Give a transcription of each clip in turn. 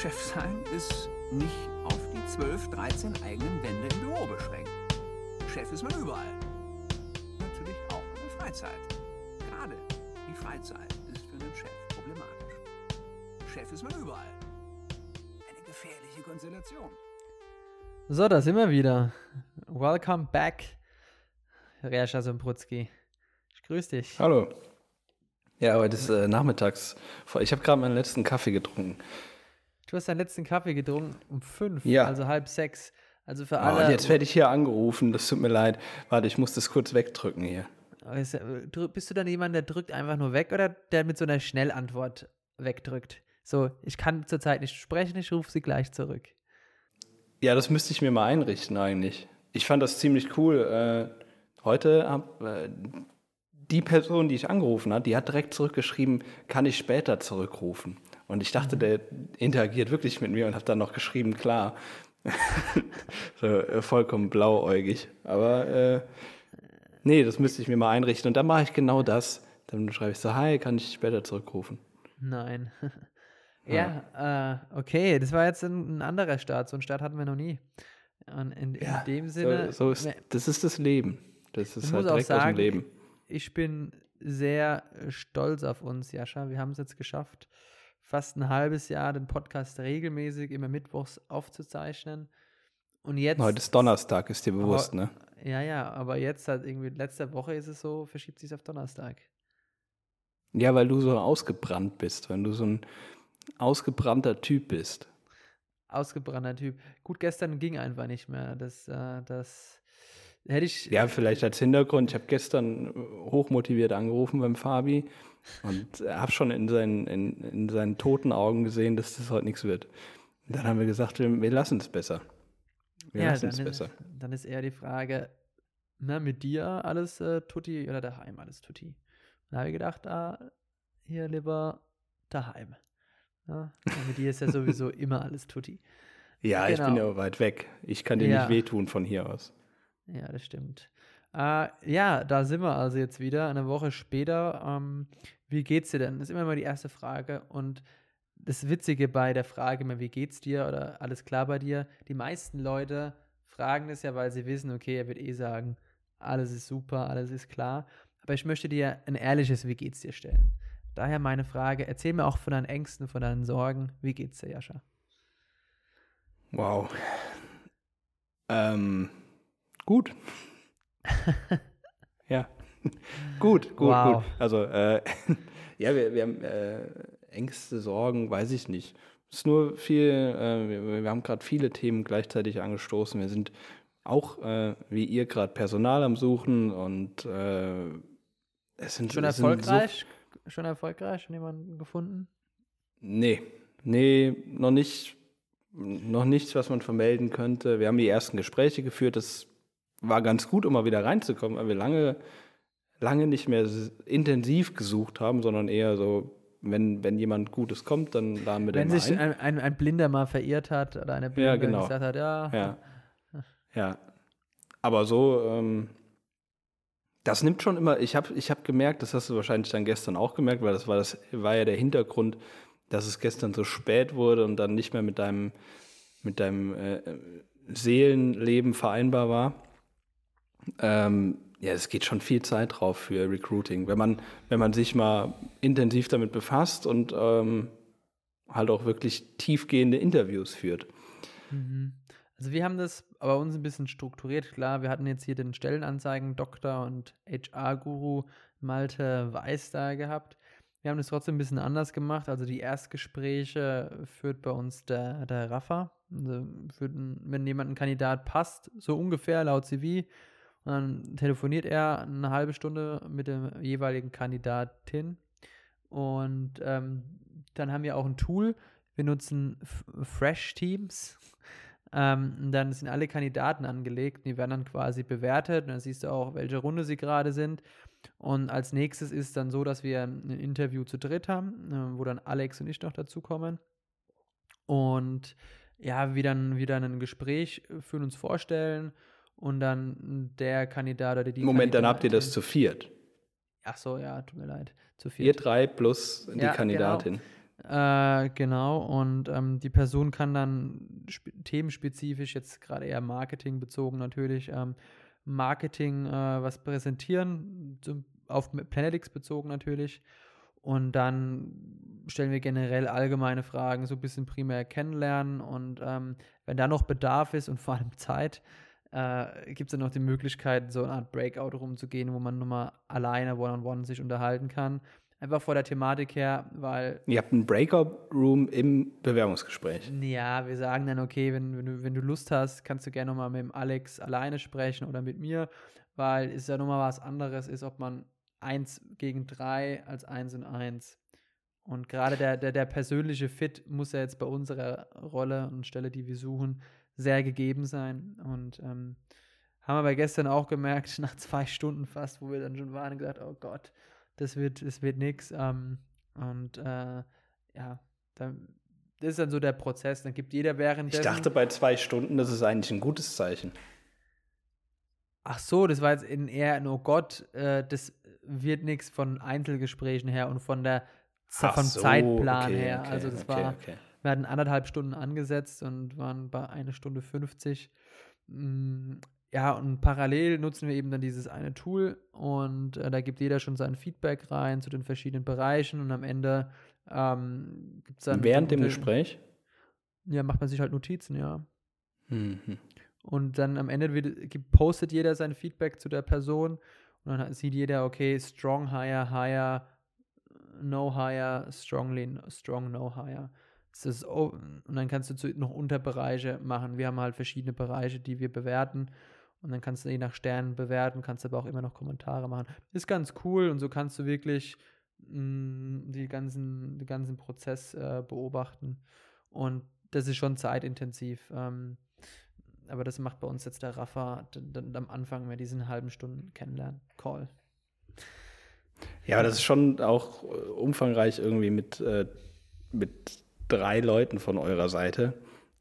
Chef sein ist nicht auf die 12, 13 eigenen Wände im Büro beschränkt. Chef ist man überall. Natürlich auch in der Freizeit. Gerade die Freizeit ist für einen Chef problematisch. Chef ist man überall. Eine gefährliche Konstellation. So, da sind wir wieder. Welcome back, Rescha Somprutski. Ich grüße dich. Hallo. Ja, heute ist äh, nachmittags. Ich habe gerade meinen letzten Kaffee getrunken. Du hast deinen letzten Kaffee getrunken um fünf, Ja. also halb sechs. Also für Oh, alle. und jetzt werde ich hier angerufen. Das tut mir leid. Warte, ich muss das kurz wegdrücken hier. Äh, Bist du dann jemand, der drückt einfach nur weg oder der mit so einer Schnellantwort wegdrückt? So, ich kann zurzeit nicht sprechen, ich rufe sie gleich zurück. Ja, das müsste ich mir mal einrichten eigentlich. Ich fand das ziemlich cool. Äh, heute hab, äh, die Person, die ich angerufen hat, die hat direkt zurückgeschrieben, kann ich später zurückrufen. Und ich dachte, der interagiert wirklich mit mir und hat dann noch geschrieben, klar. so, äh, vollkommen blauäugig. Aber äh, nee, das müsste ich mir mal einrichten. Und dann mache ich genau das. Dann schreibe ich so, hi, kann ich später zurückrufen. Nein. ja, äh, okay, das war jetzt ein, ein anderer Start. So einen Start hatten wir noch nie. Und in, in dem Sinne. so, so ist, das ist das Leben. Das ist halt direkt aus dem sagen, Leben. ich bin sehr äh, stolz auf uns, Jascha. Wir haben es jetzt geschafft, fast ein halbes Jahr den Podcast regelmäßig immer mittwochs aufzuzeichnen. Und jetzt. Heute ist Donnerstag, ist dir bewusst, ne? Ja, ja, aber jetzt halt irgendwie letzte Woche ist es so, verschiebt sich auf Donnerstag. Ja, weil du so ausgebrannt bist, wenn du so ein ausgebrannter Typ bist. Ausgebrannter Typ. Gut, gestern ging einfach nicht mehr. Das, äh, das hätte ich. Ja, vielleicht als Hintergrund, ich habe gestern äh, hochmotiviert angerufen beim Fabi und habe schon in seinen, in, in seinen toten Augen gesehen, dass das heute nichts wird. Und dann haben wir gesagt, wir, wir lassen es besser. Wir ja, lassen dann es ist, besser. dann ist eher die Frage, na, mit dir alles äh, tutti oder daheim alles tutti? Da habe ich gedacht, ah, hier lieber daheim. Ja, und mit dir ist ja sowieso immer alles tutti. Ja, ich bin genau. ja weit weg. Ich kann dir Ja. nicht wehtun von hier aus. Ja, das stimmt. Äh, ja, da sind wir also jetzt wieder, eine Woche später. Ähm, wie geht's dir denn? Das ist immer mal die erste Frage. Und das Witzige bei der Frage immer, wie geht's dir oder alles klar bei dir? Die meisten Leute fragen das ja, weil sie wissen, okay, er wird eh sagen, alles ist super, alles ist klar. Aber ich möchte dir ein ehrliches Wie geht's dir stellen. Daher meine Frage, erzähl mir auch von deinen Ängsten, von deinen Sorgen. Wie geht's dir, Jascha? Wow. Ähm, gut. ja. gut, gut, Wow. gut. Also, äh, ja, wir, wir haben äh, Ängste, Sorgen, weiß ich nicht. Es ist nur viel, äh, wir, wir haben gerade viele Themen gleichzeitig angestoßen. Wir sind auch, äh, wie ihr, gerade Personal am Suchen und äh, es sind Schon es sind erfolgreich? Schon erfolgreich? Schon jemanden gefunden? So, nee, nee, noch nicht, noch nichts, was man vermelden könnte. Wir haben die ersten Gespräche geführt. Das war ganz gut, um mal wieder reinzukommen, weil wir lange, lange nicht mehr intensiv gesucht haben, sondern eher so, wenn, wenn jemand Gutes kommt, dann laden wir Wenn den mal sich ein. ein, ein, ein Blinder mal verirrt hat oder eine Blinde Ja, genau. gesagt hat, ja, Ja. Ja. Aber so, ähm, das nimmt schon immer, ich habe ich hab gemerkt, das hast du wahrscheinlich dann gestern auch gemerkt, weil das war, das war ja der Hintergrund, dass es gestern so spät wurde und dann nicht mehr mit deinem, mit deinem äh, Seelenleben vereinbar war. Ähm, ja, es geht schon viel Zeit drauf für Recruiting, wenn man, wenn man sich mal intensiv damit befasst und ähm, halt auch wirklich tiefgehende Interviews führt. Mhm. Also wir haben das bei uns ein bisschen strukturiert. Klar, wir hatten jetzt hier den Stellenanzeigen Doktor und HR-Guru Malte Weiß da gehabt. Wir haben das trotzdem ein bisschen anders gemacht. Also die Erstgespräche führt bei uns der, der Rafa. Also wenn jemand ein Kandidat passt, so ungefähr laut CV, und dann telefoniert er eine halbe Stunde mit der jeweiligen Kandidatin. Und ähm, dann haben wir auch ein Tool. Wir nutzen F Fresh Teams. Ähm, dann sind alle Kandidaten angelegt, die werden dann quasi bewertet. Und dann siehst du auch, welche Runde sie gerade sind. Und als nächstes ist dann so, dass wir ein Interview zu dritt haben, äh, wo dann Alex und ich noch dazukommen. Und ja, wir dann wieder ein Gespräch führen, uns vorstellen und dann der Kandidat oder die Moment, dann habt ihr das Kandidatin- zu viert. Ach so, ja, tut mir leid. Zu Ihr viel. drei plus die Ja, Kandidatin. Äh, genau, und ähm, die Person kann dann themenspezifisch, jetzt gerade eher Marketing bezogen natürlich, ähm, Marketing äh, was präsentieren, zum, auf Planetix bezogen natürlich. Und dann stellen wir generell allgemeine Fragen, so ein bisschen primär kennenlernen. Und ähm, wenn da noch Bedarf ist und vor allem Zeit, äh, gibt es dann noch die Möglichkeit, so eine Art Breakout rumzugehen, wo man nur mal alleine one-on-one -on -one sich unterhalten kann. Einfach vor der Thematik her, weil. Ihr habt einen Breakout-Room im Bewerbungsgespräch. Ja, wir sagen dann, okay, wenn, wenn, du, wenn du Lust hast, kannst du gerne nochmal mit dem Alex alleine sprechen oder mit mir, weil es ja nochmal was anderes ist, ob man eins gegen drei als eins und eins. Und gerade der, der, der persönliche Fit muss ja jetzt bei unserer Rolle und Stelle, die wir suchen, sehr gegeben sein. Und ähm, haben wir aber gestern auch gemerkt, nach zwei Stunden fast, wo wir dann schon waren, gesagt, oh Gott, das wird, das wird nix. Ähm, und äh, ja, dann, das ist dann so der Prozess. Dann gibt jeder während. Ich dachte bei zwei Stunden, das ist eigentlich ein gutes Zeichen. Ach so, das war jetzt in eher, oh Gott, äh, das wird nichts von Einzelgesprächen her und von der Ach vom so, Zeitplan okay, her. Okay, also das okay, war, wir hatten anderthalb Stunden angesetzt und waren bei einer Stunde 50. Ja, und parallel nutzen wir eben dann dieses eine Tool und äh, da gibt jeder schon sein Feedback rein zu den verschiedenen Bereichen und am Ende ähm, gibt es dann. Während dem Gespräch? Ja, macht man sich halt Notizen, ja. Mhm. Und dann am Ende wird, postet jeder sein Feedback zu der Person und dann sieht jeder, okay, strong higher, higher, no higher, strongly, strong, no higher. Das und dann kannst du noch Unterbereiche machen. Wir haben halt verschiedene Bereiche, die wir bewerten. Und dann kannst du je nach Sternen bewerten, kannst aber auch immer noch Kommentare machen. Ist ganz cool und so kannst du wirklich mh, mm, die ganzen, den ganzen Prozess äh, beobachten. Und das ist schon zeitintensiv. Ähm, aber das macht bei uns jetzt der Rafa am Anfang mit diesen halben Stunden kennenlernen. Call. Ja, das ist schon auch äh, umfangreich irgendwie mit, äh, mit drei Leuten von eurer Seite.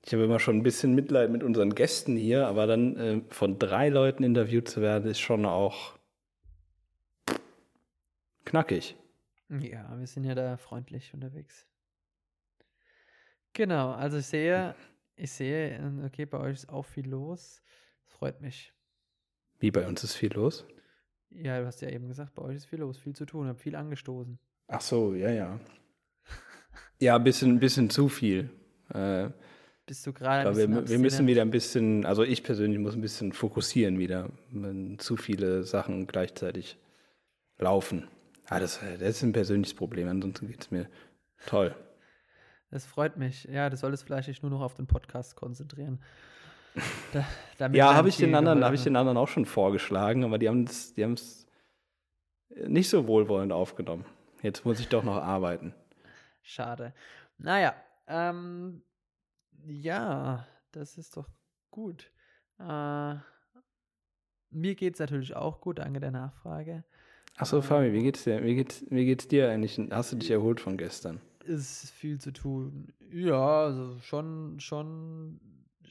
Ich habe immer schon ein bisschen Mitleid mit unseren Gästen hier, aber dann äh, von drei Leuten interviewt zu werden, ist schon auch knackig. Ja, wir sind ja da freundlich unterwegs. Genau, also ich sehe, ich sehe, äh, okay, bei euch ist auch viel los. Das freut mich. Wie bei uns ist viel los? Ja, du hast ja eben gesagt, bei euch ist viel los, viel zu tun, habt viel angestoßen. Ach so, ja, ja. Ja, ein bisschen, bisschen zu viel. Äh, bist du gerade. Wir, wir müssen wieder ein bisschen, also ich persönlich muss ein bisschen fokussieren wieder, wenn zu viele Sachen gleichzeitig laufen. Ah, das, das ist ein persönliches Problem, ansonsten geht es mir toll. Das freut mich. Ja, du solltest vielleicht dich nur noch auf den Podcast konzentrieren. Da, ja, habe ich, den anderen, hab ich den anderen auch schon vorgeschlagen, aber die haben es die nicht so wohlwollend aufgenommen. Jetzt muss ich doch noch arbeiten. Schade. Naja, ähm, ja, das ist doch gut. Äh, mir geht es natürlich auch gut, danke der Nachfrage. Achso, ähm, Fabi, wie geht's dir? Wie geht's, wie geht's dir eigentlich? Hast du dich erholt von gestern? Ist viel zu tun. Ja, also schon, schon,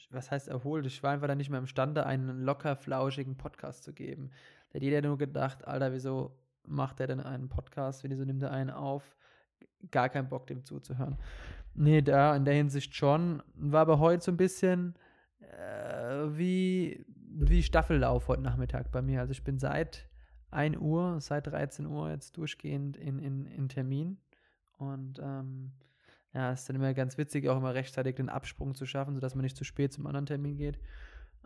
was heißt erholt? Ich war einfach dann nicht mehr imstande, einen locker flauschigen Podcast zu geben. Da hat jeder nur gedacht, Alter, wieso macht er denn einen Podcast? Wieso nimmt er einen auf? Gar keinen Bock, dem zuzuhören. Nee, da in der Hinsicht schon. War aber heute so ein bisschen äh, wie, wie Staffellauf heute Nachmittag bei mir. Also ich bin seit 1 Uhr, seit 13 Uhr jetzt durchgehend in, in, in Termin. Und ähm, ja, es ist dann immer ganz witzig, auch immer rechtzeitig den Absprung zu schaffen, sodass man nicht zu spät zum anderen Termin geht.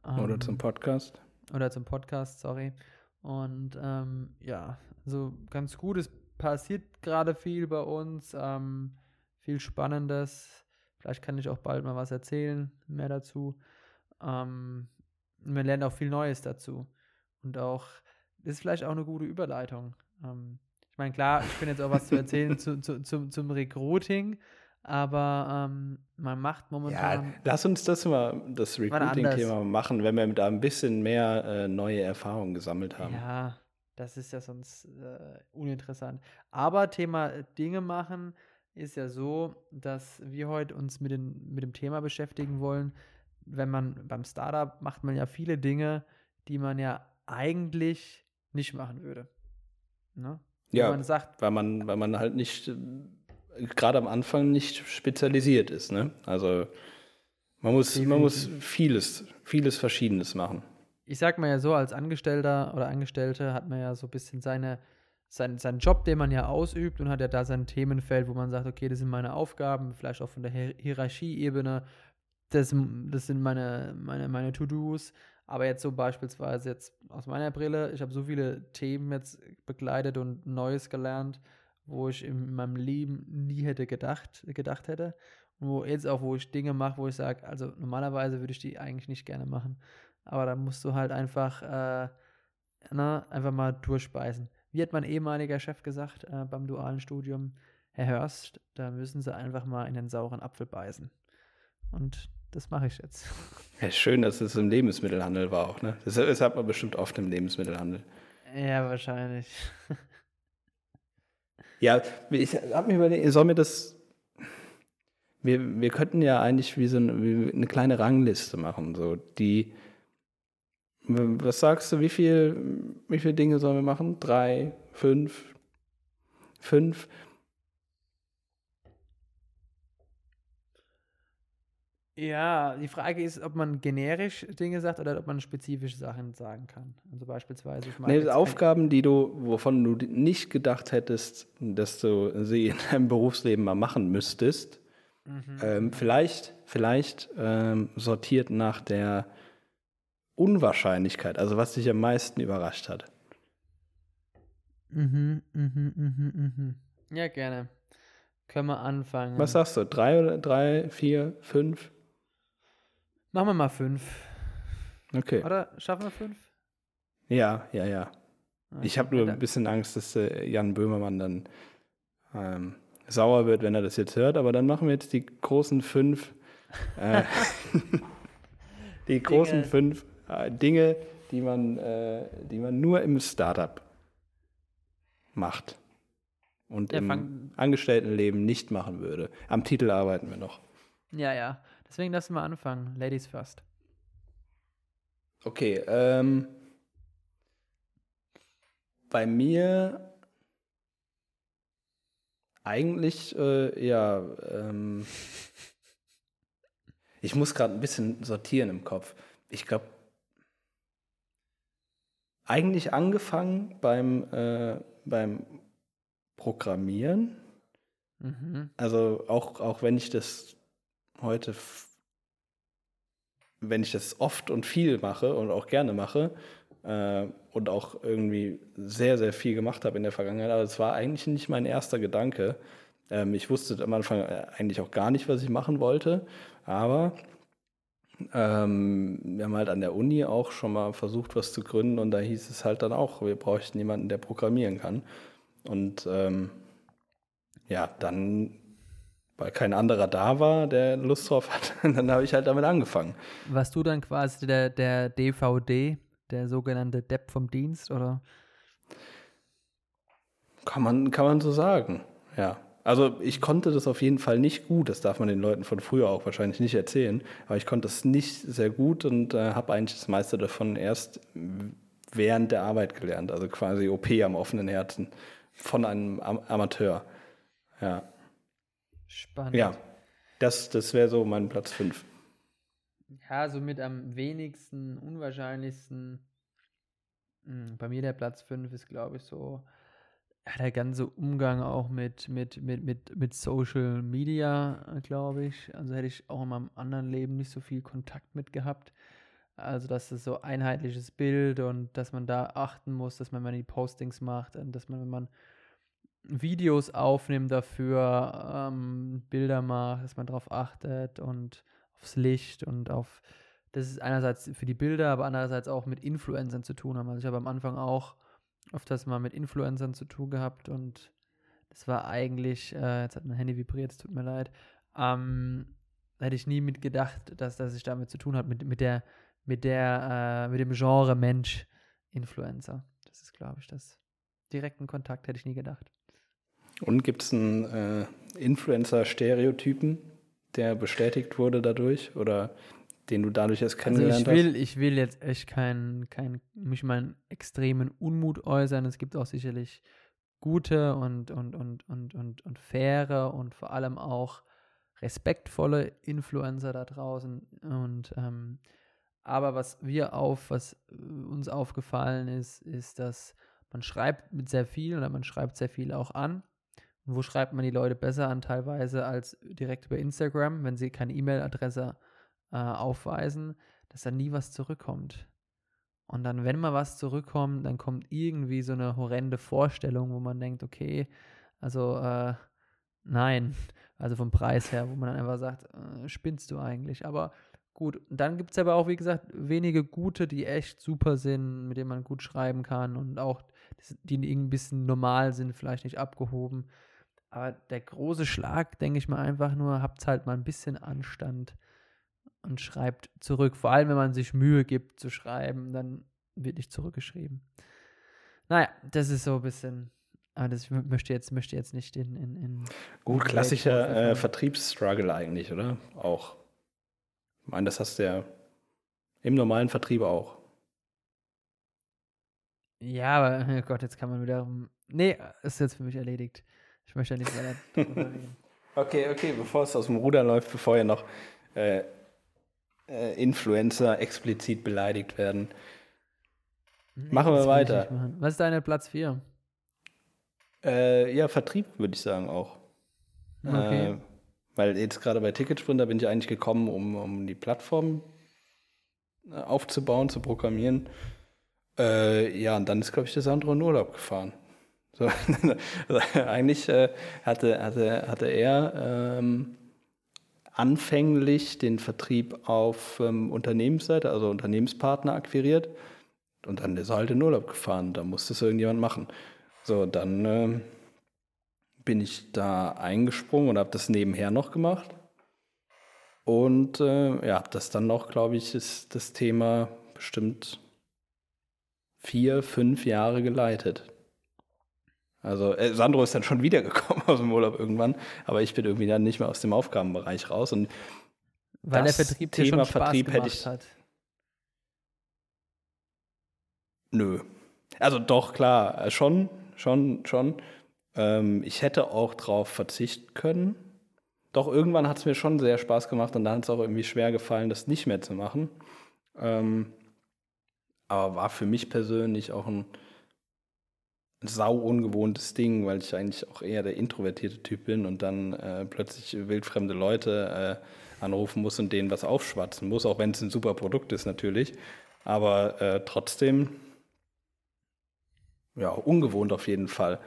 Ähm, oder zum Podcast. Oder zum Podcast, sorry. Und ähm, ja, also ganz gut. Es passiert gerade viel bei uns. Ähm, viel Spannendes. Vielleicht kann ich auch bald mal was erzählen, mehr dazu. Ähm, man lernt auch viel Neues dazu. Und auch, das ist vielleicht auch eine gute Überleitung. Ähm, ich meine, klar, ich bin jetzt auch was zu erzählen zu, zu, zum, zum Recruiting, aber ähm, man macht momentan. Ja, lass uns das mal, das Recruiting-Thema machen, wenn wir da ein bisschen mehr äh, neue Erfahrungen gesammelt haben. Ja, das ist ja sonst äh, uninteressant. Aber Thema Dinge machen, ist ja so, dass wir heute uns mit, den, mit dem Thema beschäftigen wollen. Wenn man beim Startup macht man ja viele Dinge, die man ja eigentlich nicht machen würde. Ne? Ja, man sagt, weil man, weil man halt nicht gerade am Anfang nicht spezialisiert ist. Ne? Also man muss, man muss vieles, vieles Verschiedenes machen. Ich sag mal ja so, als Angestellter oder Angestellte hat man ja so ein bisschen seine, sein, seinen Job, den man ja ausübt und hat ja da sein Themenfeld, wo man sagt, okay, das sind meine Aufgaben, vielleicht auch von der Hier Hierarchieebene, das, das sind meine, meine, meine To-Dos. Aber jetzt so beispielsweise jetzt aus meiner Brille, ich habe so viele Themen jetzt begleitet und Neues gelernt, wo ich in meinem Leben nie hätte gedacht, gedacht hätte. Wo jetzt auch, wo ich Dinge mache, wo ich sage, also normalerweise würde ich die eigentlich nicht gerne machen. Aber da musst du halt einfach, äh, na, einfach mal durchspeisen. Wie hat mein ehemaliger Chef gesagt äh, beim dualen Studium, Herr Hörst, da müssen Sie einfach mal in den sauren Apfel beißen. Und das mache ich jetzt. Ja, schön, dass es im Lebensmittelhandel war auch, ne? Das, das hat man bestimmt oft im Lebensmittelhandel. Ja, wahrscheinlich. ja, ich habe mir überlegt, soll mir das. Wir, wir könnten ja eigentlich wie so eine, wie eine kleine Rangliste machen, so die. Was sagst du, wie viel, wie viele Dinge sollen wir machen? Drei, fünf, fünf? Ja, die Frage ist, ob man generisch Dinge sagt oder ob man spezifische Sachen sagen kann. Also beispielsweise. Ich nee, Aufgaben, die du, wovon du nicht gedacht hättest, dass du sie in deinem Berufsleben mal machen müsstest. Mhm. Ähm, vielleicht, vielleicht ähm, sortiert nach der Unwahrscheinlichkeit, also was dich am meisten überrascht hat. Mhm, mhm, mhm, mhm. Ja, gerne. Können wir anfangen. Was sagst du? Drei oder drei, vier, fünf? Machen wir mal fünf. Okay. Oder schaffen wir fünf? Ja, ja, ja. Okay. Ich habe nur ein bisschen Angst, dass äh, Jan Böhmermann dann ähm, sauer wird, wenn er das jetzt hört. Aber dann machen wir jetzt die großen fünf, äh, die großen Dinge. fünf Dinge, die man, äh, die man nur im Startup macht und ja, im Angestelltenleben nicht machen würde. Am Titel arbeiten wir noch. Ja, ja. Deswegen lass mal anfangen. Ladies first. Okay, ähm, bei mir eigentlich, äh, ja, ähm, ich muss gerade ein bisschen sortieren im Kopf. Ich glaube, eigentlich angefangen beim, äh, beim Programmieren. Mhm. Also auch, auch wenn ich das heute, wenn ich das oft und viel mache und auch gerne mache äh, und auch irgendwie sehr, sehr viel gemacht habe in der Vergangenheit, aber es war eigentlich nicht mein erster Gedanke. Ähm, ich wusste am Anfang äh, eigentlich auch gar nicht, was ich machen wollte, aber ähm, wir haben halt an der Uni auch schon mal versucht, was zu gründen und da hieß es halt dann auch, wir bräuchten jemanden, der programmieren kann. Und ähm, ja, dann weil kein anderer da war, der Lust drauf hat. dann habe ich halt damit angefangen. Warst du dann quasi der, der DVD, der sogenannte Depp vom Dienst, oder? Kann man, kann man so sagen, ja. Also ich konnte das auf jeden Fall nicht gut, das darf man den Leuten von früher auch wahrscheinlich nicht erzählen, aber ich konnte es nicht sehr gut und äh, habe eigentlich das meiste davon erst während der Arbeit gelernt, also quasi OP am offenen Herzen von einem Am Amateur. Ja. Spannend. Ja, das, das wäre so mein Platz 5. Ja, so mit am wenigsten, unwahrscheinlichsten. Hm, bei mir der Platz 5 ist, glaube ich, so ja, der ganze Umgang auch mit, mit, mit, mit, mit Social Media, glaube ich. Also hätte ich auch in meinem anderen Leben nicht so viel Kontakt mit gehabt. Also, dass es so einheitliches Bild und dass man da achten muss, dass man, wenn man die Postings macht und dass man, wenn man Videos aufnimmt dafür, ähm, Bilder macht, dass man darauf achtet und aufs Licht und auf, das ist einerseits für die Bilder, aber andererseits auch mit Influencern zu tun haben. Also ich habe am Anfang auch öfters mal mit Influencern zu tun gehabt und das war eigentlich, äh, jetzt hat mein Handy vibriert, es tut mir leid, ähm, hätte ich nie mit gedacht, dass, dass ich damit zu tun habe, mit, mit der, mit der, äh, mit dem Genre Mensch Influencer. Das ist, glaube ich, das direkten Kontakt hätte ich nie gedacht. Und gibt es einen äh, Influencer-Stereotypen, der bestätigt wurde dadurch oder den du dadurch erst kennengelernt also ich will, hast? Ich will jetzt echt keinen, kein, mich meinen extremen Unmut äußern. Es gibt auch sicherlich gute und, und, und, und, und, und faire und vor allem auch respektvolle Influencer da draußen. Und ähm, aber was wir auf, was uns aufgefallen ist, ist, dass man schreibt mit sehr viel oder man schreibt sehr viel auch an. Und wo schreibt man die Leute besser an teilweise als direkt über Instagram, wenn sie keine E-Mail-Adresse äh, aufweisen, dass da nie was zurückkommt. Und dann, wenn mal was zurückkommt, dann kommt irgendwie so eine horrende Vorstellung, wo man denkt, okay, also äh, nein, also vom Preis her, wo man dann einfach sagt, äh, spinnst du eigentlich. Aber gut, dann gibt es aber auch, wie gesagt, wenige gute, die echt super sind, mit denen man gut schreiben kann und auch die irgendwie ein bisschen normal sind, vielleicht nicht abgehoben. Aber der große Schlag, denke ich mal einfach nur, habt halt mal ein bisschen Anstand und schreibt zurück. Vor allem, wenn man sich Mühe gibt zu schreiben, dann wird nicht zurückgeschrieben. Naja, das ist so ein bisschen. Aber das möchte jetzt, möchte jetzt nicht in. in, in Gut, klassischer äh, Vertriebsstruggle eigentlich, oder? Auch. Ich meine, das hast du ja im normalen Vertrieb auch. Ja, aber oh Gott, jetzt kann man wieder. Nee, ist jetzt für mich erledigt. Ich möchte ja nicht weiter. Okay, okay, bevor es aus dem Ruder läuft, bevor ihr noch äh, äh, Influencer explizit beleidigt werden. Nee, machen wir weiter. Was ist deine Platz 4? Äh, ja, Vertrieb würde ich sagen auch. Okay. Äh, weil jetzt gerade bei Ticketsprint, da bin ich eigentlich gekommen, um, um die Plattform äh, aufzubauen, zu programmieren. Äh, ja, und dann ist, glaube ich, der Sandro in Urlaub gefahren. So, also eigentlich äh, hatte, hatte, hatte er ähm, anfänglich den Vertrieb auf ähm, Unternehmensseite, also Unternehmenspartner akquiriert. Und dann ist er halt in Urlaub gefahren. Da musste es irgendjemand machen. So, dann äh, bin ich da eingesprungen und habe das nebenher noch gemacht. Und äh, ja, das dann noch, glaube ich, ist das Thema bestimmt vier, fünf Jahre geleitet. Also äh, Sandro ist dann schon wiedergekommen aus dem Urlaub irgendwann, aber ich bin irgendwie dann nicht mehr aus dem Aufgabenbereich raus. Und Weil der Vertrieb Thema Vertrieb hätte ich. Hat. Nö. Also doch, klar, äh, schon, schon, schon. Ähm, ich hätte auch drauf verzichten können. Doch irgendwann hat es mir schon sehr Spaß gemacht und dann hat es auch irgendwie schwer gefallen, das nicht mehr zu machen. Ähm, aber war für mich persönlich auch ein sau ungewohntes Ding, weil ich eigentlich auch eher der introvertierte Typ bin und dann äh, plötzlich wildfremde Leute äh, anrufen muss und denen was aufschwatzen muss, auch wenn es ein super Produkt ist natürlich. Aber äh, trotzdem, ja, ungewohnt auf jeden Fall.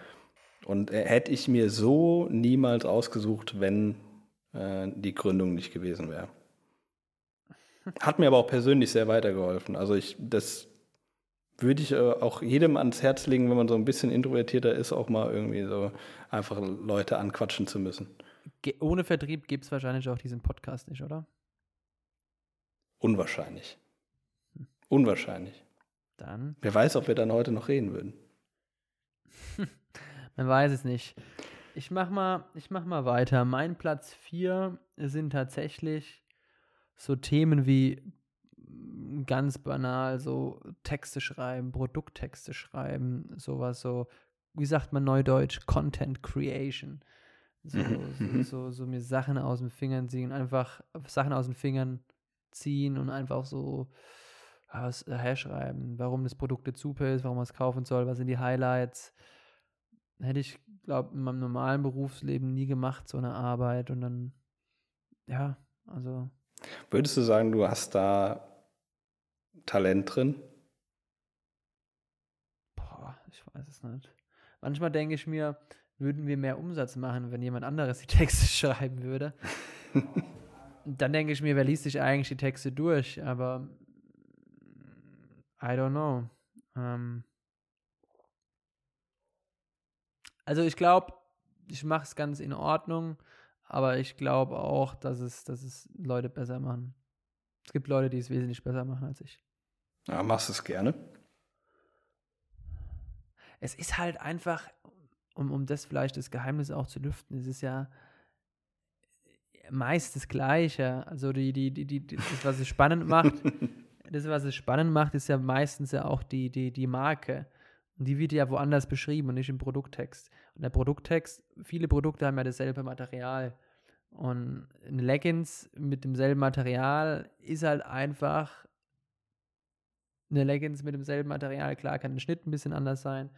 Und äh, hätte ich mir so niemals ausgesucht, wenn äh, die Gründung nicht gewesen wäre. Hat mir aber auch persönlich sehr weitergeholfen. Also ich, das würde ich äh, auch jedem ans Herz legen, wenn man so ein bisschen introvertierter ist, auch mal irgendwie so einfach Leute anquatschen zu müssen. Ohne Vertrieb gibt es wahrscheinlich auch diesen Podcast nicht, oder? Unwahrscheinlich. Hm. Unwahrscheinlich. Dann. Wer weiß, ob wir dann heute noch reden würden. Man weiß es nicht. Ich mach mal, ich mach mal weiter. Mein Platz 4 sind tatsächlich so Themen wie ganz banal so Texte schreiben, Produkttexte schreiben, sowas so, wie sagt man neudeutsch, Content Creation. So, mhm, so, mhm. so, so, mir Sachen aus den Fingern ziehen, einfach Sachen aus den Fingern ziehen und einfach so was herschreiben, warum das Produkt jetzt super ist, warum man es kaufen soll, was sind die Highlights. Hätte ich, glaube in meinem normalen Berufsleben nie gemacht, so eine Arbeit und dann, ja, also. Würdest du sagen, du hast da Talent drin? Boah, ich weiß es nicht. Manchmal denke ich mir, würden wir mehr Umsatz machen, wenn jemand anderes die Texte schreiben würde. Dann denke ich mir, wer liest sich eigentlich die Texte durch? Aber I don't know. Ähm also ich glaube, ich mache es ganz in Ordnung, aber ich glaube auch, dass es, dass es Leute besser machen. Es gibt Leute, die es wesentlich besser machen als ich. Ja, machst du es gerne? Es ist halt einfach, um, um das vielleicht das Geheimnis auch zu lüften, es ist ja meist das Gleiche. Also die, die, die, die, das, was es spannend macht, das, was es spannend macht, ist ja meistens ja auch die, die, die Marke. Und die wird ja woanders beschrieben und nicht im Produkttext. Und der Produkttext, viele Produkte haben ja dasselbe Material. Und ein Leggings mit demselben Material ist halt einfach eine Leggings mit demselben Material. Klar kann der Schnitt ein bisschen anders sein,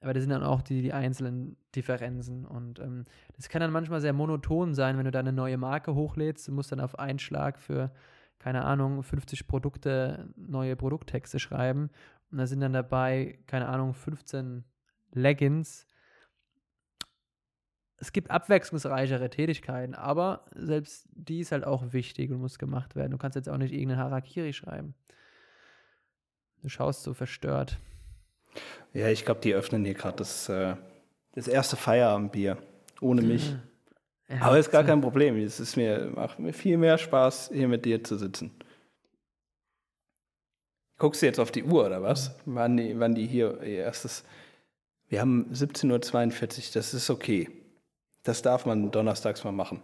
aber das sind dann auch die, die einzelnen Differenzen. Und ähm, das kann dann manchmal sehr monoton sein, wenn du da eine neue Marke hochlädst. Du musst dann auf einen Schlag für, keine Ahnung, 50 Produkte neue Produkttexte schreiben. Und da sind dann dabei, keine Ahnung, 15 Leggings. Es gibt abwechslungsreichere Tätigkeiten, aber selbst die ist halt auch wichtig und muss gemacht werden. Du kannst jetzt auch nicht irgendeine Harakiri schreiben. Du schaust so verstört. Ja, ich glaube, die öffnen hier gerade das, äh, das erste Feierabendbier. Ohne mich. Ja, Aber ist gar so. kein Problem. Es ist mir, macht mir viel mehr Spaß, hier mit dir zu sitzen. Guckst du jetzt auf die Uhr oder was? Wann die, wann die hier ihr erstes. Wir haben 17.42 Uhr, das ist okay. Das darf man donnerstags mal machen.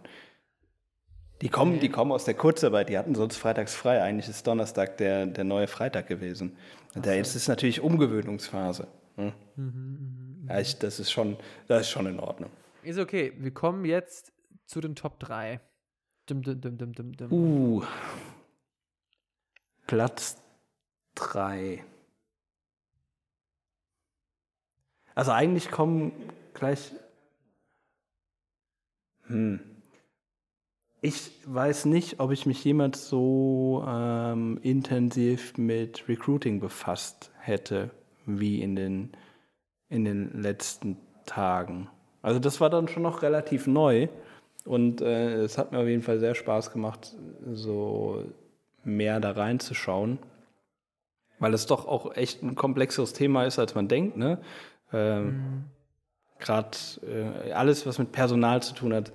Die kommen, Okay. die kommen aus der Kurzarbeit, die hatten sonst freitags frei. Eigentlich ist Donnerstag der, der neue Freitag gewesen. Und da jetzt ist natürlich Umgewöhnungsphase. Hm? Mhm, Ja, ich, das ist schon, das ist schon in Ordnung. Ist okay. Wir kommen jetzt zu den Top 3. Dum, dum, dum, dum, dum, dum. Uh. Platz 3. Also eigentlich kommen gleich. Hm. Ich weiß nicht, ob ich mich jemals so ähm, intensiv mit Recruiting befasst hätte, wie in den, in den letzten Tagen. Also das war dann schon noch relativ neu und äh, es hat mir auf jeden Fall sehr Spaß gemacht, so mehr da reinzuschauen, weil es doch auch echt ein komplexeres Thema ist, als man denkt. Ne? Ähm, Mhm. Gerade äh, alles, was mit Personal zu tun hat,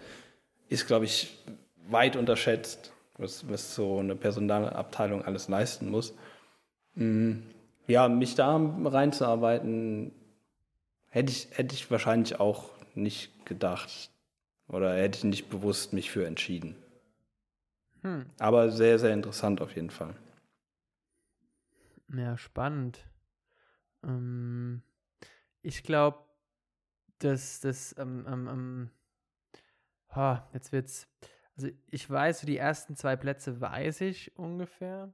ist, glaube ich, weit unterschätzt, was, was so eine Personalabteilung alles leisten muss. Mm, Ja, mich da reinzuarbeiten, hätte ich, hätte ich wahrscheinlich auch nicht gedacht. Oder hätte ich nicht bewusst mich für entschieden. Hm. Aber sehr, sehr interessant auf jeden Fall. Ja, spannend. Ähm, ich glaube, dass das ähm, ähm, ähm, ha, jetzt wird's. Also ich weiß, so die ersten zwei Plätze weiß ich ungefähr.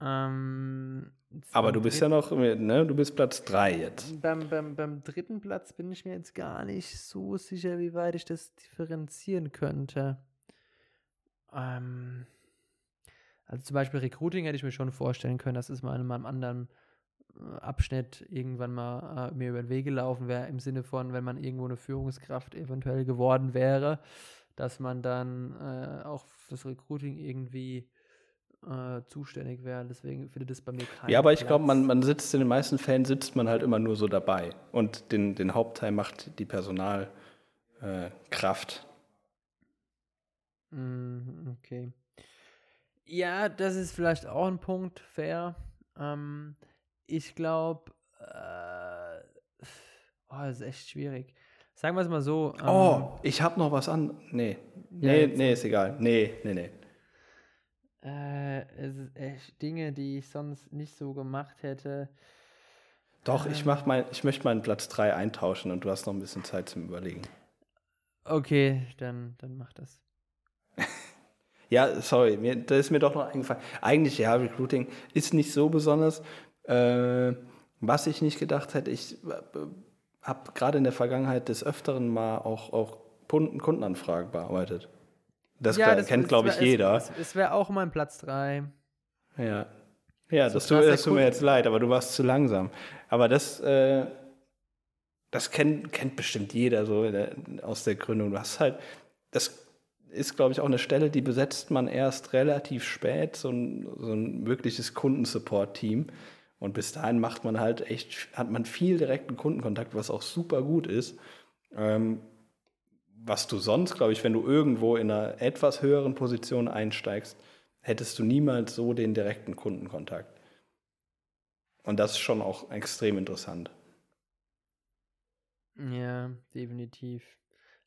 Ähm, Aber du bist ja noch, ne, du bist Platz 3 jetzt. Beim, beim, beim dritten Platz bin ich mir jetzt gar nicht so sicher, wie weit ich das differenzieren könnte. Ähm, also zum Beispiel Recruiting hätte ich mir schon vorstellen können, dass es mal in meinem anderen Abschnitt irgendwann mal äh, mir über den Weg gelaufen wäre, im Sinne von, wenn man irgendwo eine Führungskraft eventuell geworden wäre, dass man dann äh, auch fürs Recruiting irgendwie äh, zuständig wäre. Deswegen findet es bei mir keinen Ja, aber ich glaube, man, man sitzt in den meisten Fällen sitzt man halt immer nur so dabei. Und den, den Hauptteil macht die Personalkraft. Äh. Mhm, Okay. Ja, das ist vielleicht auch ein Punkt, fair. Ähm, ich glaube, äh, oh, das ist echt schwierig. Sagen wir es mal so. Ähm, oh, ich habe noch was an. Nee. Ja, Nee, jetzt- nee, ist egal. Nee, nee, nee. Äh, es ist echt Dinge, die ich sonst nicht so gemacht hätte. Doch, ich, mach mein, ich möchte meinen Platz 3 eintauschen und du hast noch ein bisschen Zeit zum Überlegen. Okay, dann, dann mach das. Ja, sorry, mir, da ist mir doch noch eingefallen. Eigentlich, ja, Recruiting ist nicht so besonders. Äh, was ich nicht gedacht hätte, ich habe gerade in der Vergangenheit des Öfteren mal auch, auch Kunden, Kundenanfragen bearbeitet. Das, kennt, das glaube ich, wär- jeder. Es, es wäre auch mein Platz 3. Ja, ja So das, tut, das tut mir jetzt leid, aber du warst zu langsam. Aber das, äh, das kennt, kennt bestimmt jeder so der, aus der Gründung. Du hast halt, das ist, glaube ich, auch eine Stelle, die besetzt man erst relativ spät, so ein, so ein wirkliches Kundensupport-Team. Und bis dahin macht man halt echt, hat man viel direkten Kundenkontakt, was auch super gut ist. Ähm, was du sonst, glaube ich, wenn du irgendwo in einer etwas höheren Position einsteigst, hättest du niemals so den direkten Kundenkontakt. Und das ist schon auch extrem interessant. Ja, definitiv.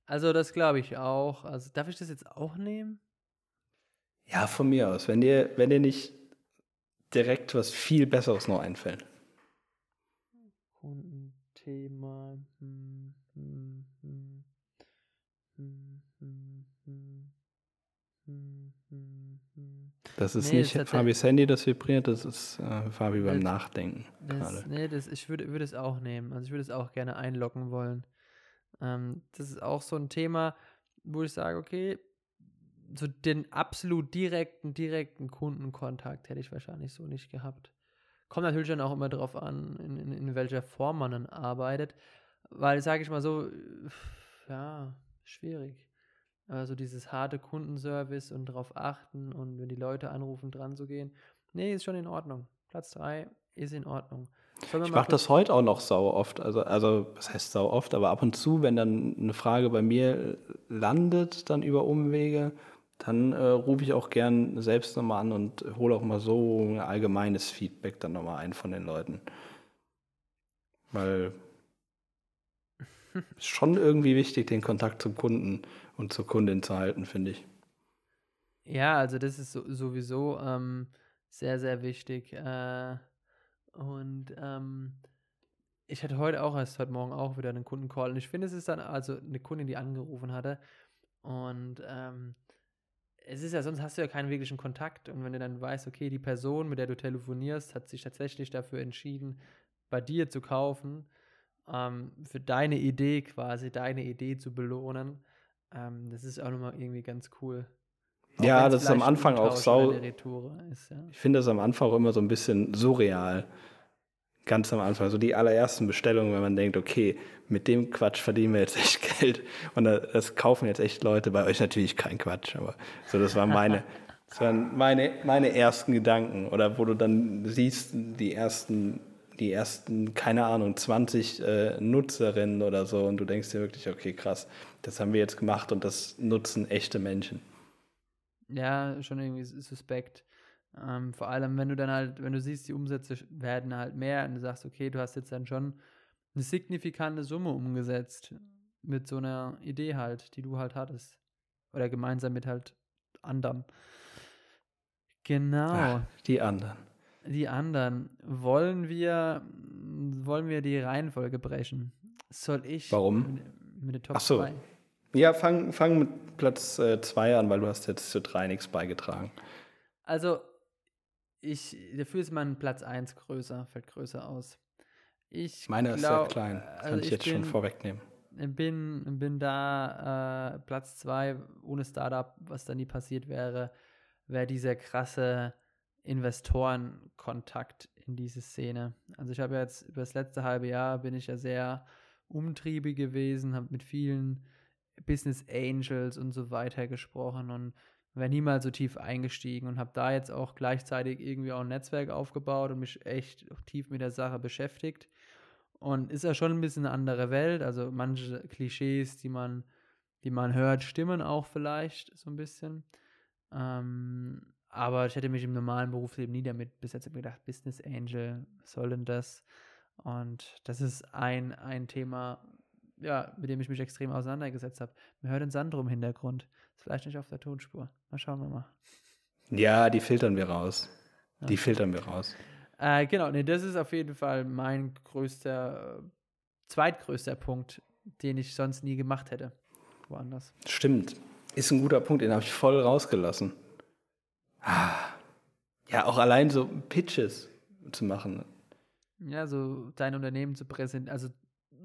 Also, das glaube ich auch. Also, darf ich das jetzt auch nehmen? Ja, von mir aus. Wenn dir, wenn dir nicht direkt was viel Besseres noch einfällt. Kundenthema. Hm, hm, hm. Hm, hm, hm. Hm, hm, hm. Das ist Nee, nicht das Fabis Handy, das vibriert, das ist äh, Fabi beim Das- Nachdenken Das, gerade. nee, das, ich würde, würde es auch nehmen. Also ich würde es auch gerne einloggen wollen. Ähm, das ist auch so ein Thema, wo ich sage, okay, so den absolut direkten, direkten Kundenkontakt hätte ich wahrscheinlich so nicht gehabt. Kommt natürlich dann auch immer darauf an, in, in, in welcher Form man dann arbeitet. Weil, sage ich mal so, ja, schwierig. Also dieses harte Kundenservice und darauf achten und wenn die Leute anrufen, dran zu gehen. Nee, ist schon in Ordnung. Platz 3 ist in Ordnung. Ich mache das heute auch noch sau oft. Also, also, was heißt sau oft, aber ab und zu, wenn dann eine Frage bei mir landet, dann über Umwege, dann äh, rufe ich auch gern selbst nochmal an und hole auch mal so ein allgemeines Feedback dann nochmal ein von den Leuten. Weil ist schon irgendwie wichtig, den Kontakt zum Kunden und zur Kundin zu halten, finde ich. Ja, also das ist so, sowieso ähm, sehr, sehr wichtig. Äh, und ähm, ich hatte heute auch erst heute Morgen auch wieder einen Kundencall. Und ich finde, es ist dann also eine Kundin, die angerufen hatte. Und ähm, es ist ja, sonst hast du ja keinen wirklichen Kontakt. Und wenn du dann weißt, okay, die Person, mit der du telefonierst, hat sich tatsächlich dafür entschieden, bei dir zu kaufen, ähm, für deine Idee quasi, deine Idee zu belohnen, ähm, das ist auch nochmal irgendwie ganz cool. Auch Ja, das ist am Anfang auch sau- ist, ja. Ich finde das am Anfang auch immer so ein bisschen surreal. Ganz am Anfang, so die allerersten Bestellungen, wenn man denkt, okay, mit dem Quatsch verdienen wir jetzt echt Geld und da- das kaufen jetzt echt Leute. Bei euch natürlich kein Quatsch, aber so, das waren meine, das waren meine, meine ersten Gedanken. Oder wo du dann siehst, die ersten, die ersten, keine Ahnung, 20 äh, Nutzerinnen oder so und du denkst dir wirklich, okay, krass, das haben wir jetzt gemacht und das nutzen echte Menschen. Ja, schon irgendwie sus- suspekt. Ähm, vor allem, wenn du dann halt, wenn du siehst, die Umsätze werden halt mehr und du sagst, okay, du hast jetzt dann schon eine signifikante Summe umgesetzt mit so einer Idee halt, die du halt hattest. Oder gemeinsam mit halt anderen. Genau. Ah, die anderen. Die anderen. Wollen wir, wollen wir die Reihenfolge brechen? Soll ich Warum? mit, mit der Top Ach so. 2? Ja, fang, fang mit Platz 2 an, weil du hast jetzt zu 3 nichts beigetragen. Also, ich, dafür ist mein Platz 1 größer, fällt größer aus. Ich Meiner ist sehr klein. Das also kann ich jetzt schon bin- vorwegnehmen. Bin, bin da äh, Platz 2 ohne Startup, was da nie passiert wäre, wäre dieser krasse Investorenkontakt in diese Szene. Also ich habe ja jetzt über das letzte halbe Jahr bin ich ja sehr umtriebig gewesen, habe mit vielen Business Angels und so weiter gesprochen und wäre niemals so tief eingestiegen und habe da jetzt auch gleichzeitig irgendwie auch ein Netzwerk aufgebaut und mich echt tief mit der Sache beschäftigt. Und ist ja schon ein bisschen eine andere Welt. Also manche Klischees, die man, die man hört, stimmen auch vielleicht so ein bisschen. Ähm, aber ich hätte mich im normalen Berufsleben nie damit bis jetzt gedacht, Business Angel, was soll denn das? Und das ist ein, ein Thema, ja, mit dem ich mich extrem auseinandergesetzt habe. Man hört den Sand im Hintergrund. Ist vielleicht nicht auf der Tonspur. Mal schauen wir mal. Ja, die filtern wir raus. Die Ja. filtern wir raus. Äh, genau, nee, das ist auf jeden Fall mein größter, zweitgrößter Punkt, den ich sonst nie gemacht hätte. Woanders. Stimmt. Ist ein guter Punkt, den habe ich voll rausgelassen. Ah. Ja, auch allein so Pitches zu machen. Ja, so dein Unternehmen zu präsentieren, also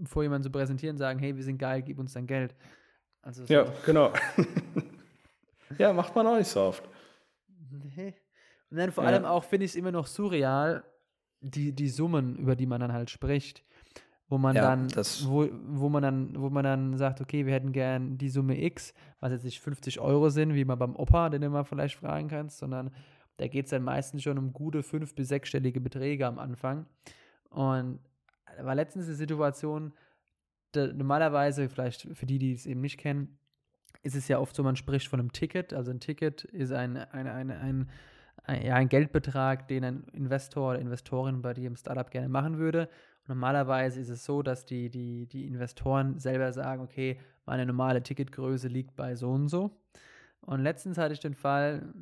vor jemandem zu präsentieren, sagen, hey, wir sind geil, gib uns dein Geld. Also so, Ja, genau. ja, macht man auch nicht so oft. Nee. Und dann vor Ja. allem auch finde ich es immer noch surreal, die, die Summen, über die man dann halt spricht. Wo man Ja, dann, wo, wo man dann, wo man dann sagt, okay, wir hätten gern die Summe X, was jetzt nicht 50 Euro sind, wie man beim Opa, den du mal vielleicht fragen kannst, sondern da geht es dann meistens schon um gute fünf- bis sechsstellige Beträge am Anfang. Und war letztens eine Situation, normalerweise, vielleicht für die, die es eben nicht kennen, ist es ja oft so, man spricht von einem Ticket. Also ein Ticket ist ein, ein, ein, ein, ein, ja, ein Geldbetrag, den ein Investor oder Investorin bei dir im Startup gerne machen würde. Und normalerweise ist es so, dass die, die, die Investoren selber sagen, okay, meine normale Ticketgröße liegt bei so und so. Und letztens hatte ich den Fall,